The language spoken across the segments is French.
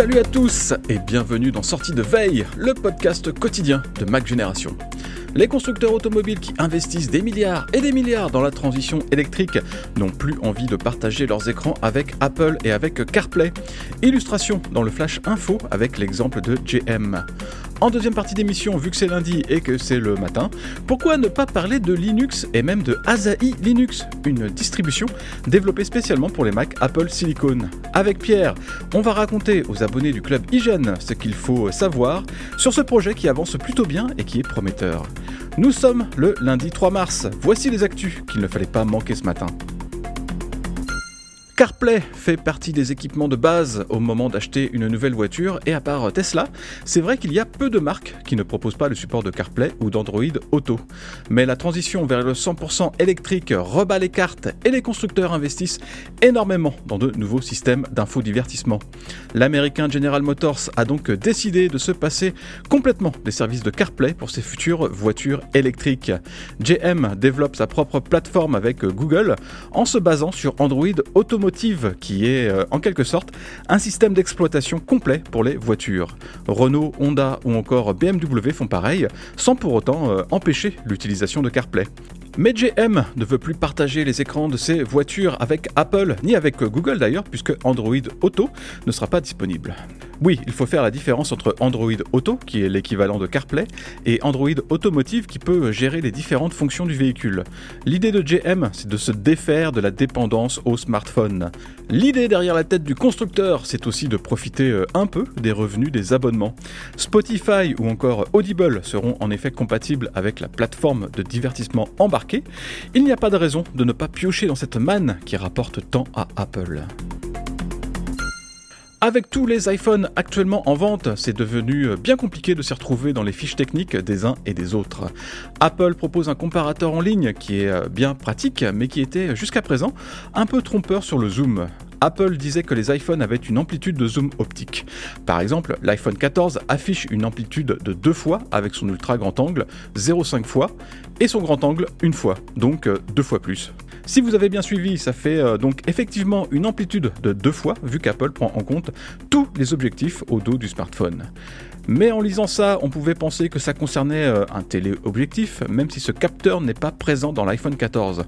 Salut à tous et bienvenue dans Sortie de Veille, le podcast quotidien de Mac Génération. Les constructeurs automobiles qui investissent des milliards et des milliards dans la transition électrique n'ont plus envie de partager leurs écrans avec Apple et avec CarPlay. Illustration dans le Flash Info avec l'exemple de GM. En deuxième partie d'émission, vu que c'est lundi et que c'est le matin, pourquoi ne pas parler de Linux et même de Asahi Linux, une distribution développée spécialement pour les Mac Apple Silicon Avec Pierre, on va raconter aux abonnés du club Hygiène ce qu'il faut savoir sur ce projet qui avance plutôt bien et qui est prometteur. Nous sommes le lundi 3 mars, voici les actus qu'il ne fallait pas manquer ce matin. CarPlay fait partie des équipements de base au moment d'acheter une nouvelle voiture et à part Tesla, c'est vrai qu'il y a peu de marques qui ne proposent pas le support de CarPlay ou d'Android Auto. Mais la transition vers le 100% électrique rebat les cartes et les constructeurs investissent énormément dans de nouveaux systèmes d'infodivertissement. L'américain General Motors a donc décidé de se passer complètement des services de CarPlay pour ses futures voitures électriques. GM développe sa propre plateforme avec Google en se basant sur Android Automotive qui est euh, en quelque sorte un système d'exploitation complet pour les voitures. Renault, Honda ou encore BMW font pareil, sans pour autant euh, empêcher l'utilisation de CarPlay. Mais GM ne veut plus partager les écrans de ses voitures avec Apple, ni avec Google d'ailleurs, puisque Android Auto ne sera pas disponible. Oui, il faut faire la différence entre Android Auto, qui est l'équivalent de CarPlay, et Android Automotive, qui peut gérer les différentes fonctions du véhicule. L'idée de GM, c'est de se défaire de la dépendance au smartphone. L'idée derrière la tête du constructeur, c'est aussi de profiter euh, un peu des revenus des abonnements. Spotify ou encore Audible seront en effet compatibles avec la plateforme de divertissement embarquée. Il n'y a pas de raison de ne pas piocher dans cette manne qui rapporte tant à Apple. Avec tous les iPhones actuellement en vente, c'est devenu bien compliqué de s'y retrouver dans les fiches techniques des uns et des autres. Apple propose un comparateur en ligne qui est bien pratique, mais qui était jusqu'à présent un peu trompeur sur le zoom. Apple disait que les iPhones avaient une amplitude de zoom optique. Par exemple, l'iPhone 14 affiche une amplitude de 2 fois avec son ultra grand angle 0,5 fois et son grand angle une fois, donc deux fois plus. Si vous avez bien suivi, ça fait euh, donc effectivement une amplitude de deux fois, vu qu'Apple prend en compte tous les objectifs au dos du smartphone. Mais en lisant ça, on pouvait penser que ça concernait euh, un téléobjectif, même si ce capteur n'est pas présent dans l'iPhone 14.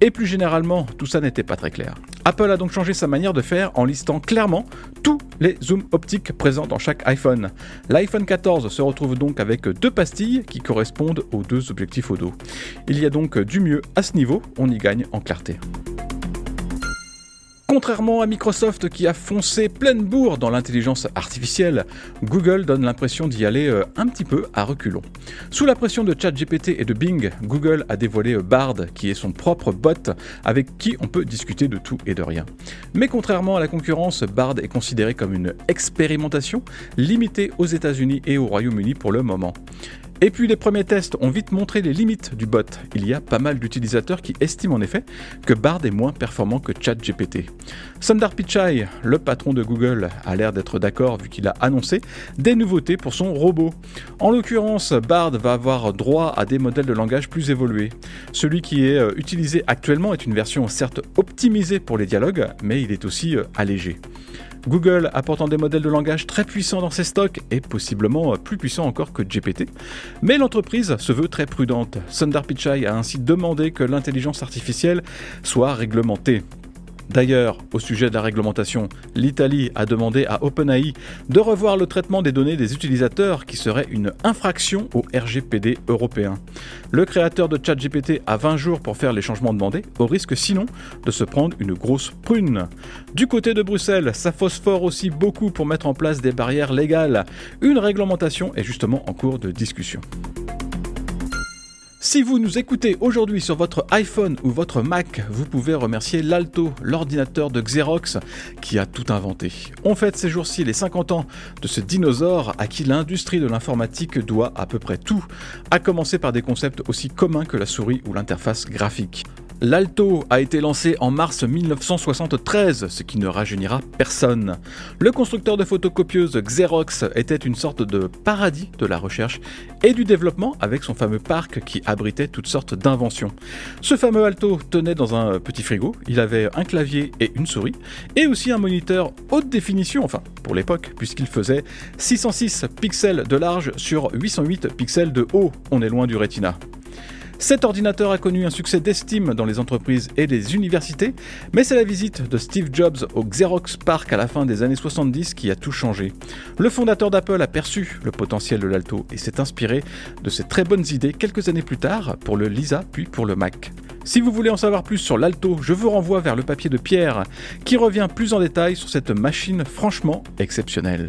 Et plus généralement, tout ça n'était pas très clair. Apple a donc changé sa manière de faire en listant clairement tous les zooms optiques présents dans chaque iPhone. L'iPhone 14 se retrouve donc avec deux pastilles qui correspondent aux deux objectifs au. Il y a donc du mieux à ce niveau, on y gagne en clarté. Contrairement à Microsoft qui a foncé pleine bourre dans l'intelligence artificielle, Google donne l'impression d'y aller euh, un petit peu à reculons. Sous la pression de ChatGPT et de Bing, Google a dévoilé euh, Bard, qui est son propre bot avec qui on peut discuter de tout et de rien. Mais contrairement à la concurrence, Bard est considéré comme une expérimentation limitée aux États-Unis et au Royaume-Uni pour le moment. Et puis les premiers tests ont vite montré les limites du bot. Il y a pas mal d'utilisateurs qui estiment en effet que Bard est moins performant que ChatGPT. Sundar Pichai, le patron de Google, a l'air d'être d'accord vu qu'il a annoncé des nouveautés pour son robot. En l'occurrence, Bard va avoir droit à des modèles de langage plus évolués. Celui qui est euh, utilisé actuellement est une version certes optimisée pour les dialogues, mais il est aussi euh, allégé. Google apportant des modèles de langage très puissants dans ses stocks et possiblement plus puissants encore que GPT. Mais l'entreprise se veut très prudente. Sundar Pichai a ainsi demandé que l'intelligence artificielle soit réglementée. D'ailleurs, au sujet de la réglementation, l'Italie a demandé à OpenAI de revoir le traitement des données des utilisateurs qui serait une infraction au RGPD européen. Le créateur de ChatGPT a 20 jours pour faire les changements demandés, au risque sinon de se prendre une grosse prune. Du côté de Bruxelles, ça phosphore aussi beaucoup pour mettre en place des barrières légales. Une réglementation est justement en cours de discussion. Si vous nous écoutez aujourd'hui sur votre iPhone ou votre Mac, vous pouvez remercier l'Alto, l'ordinateur de Xerox, qui a tout inventé. On fête ces jours-ci les 50 ans de ce dinosaure à qui l'industrie de l'informatique doit à peu près tout, à commencer par des concepts aussi communs que la souris ou l'interface graphique. L'Alto a été lancé en mars 1973, ce qui ne rajeunira personne. Le constructeur de photocopieuses Xerox était une sorte de paradis de la recherche et du développement avec son fameux parc qui abritait toutes sortes d'inventions. Ce fameux Alto tenait dans un petit frigo, il avait un clavier et une souris, et aussi un moniteur haute définition, enfin pour l'époque, puisqu'il faisait 606 pixels de large sur 808 pixels de haut, on est loin du Retina. Cet ordinateur a connu un succès d'estime dans les entreprises et les universités, mais c'est la visite de Steve Jobs au Xerox Park à la fin des années 70 qui a tout changé. Le fondateur d'Apple a perçu le potentiel de l'Alto et s'est inspiré de ses très bonnes idées quelques années plus tard pour le Lisa puis pour le Mac. Si vous voulez en savoir plus sur l'Alto, je vous renvoie vers le papier de Pierre qui revient plus en détail sur cette machine franchement exceptionnelle.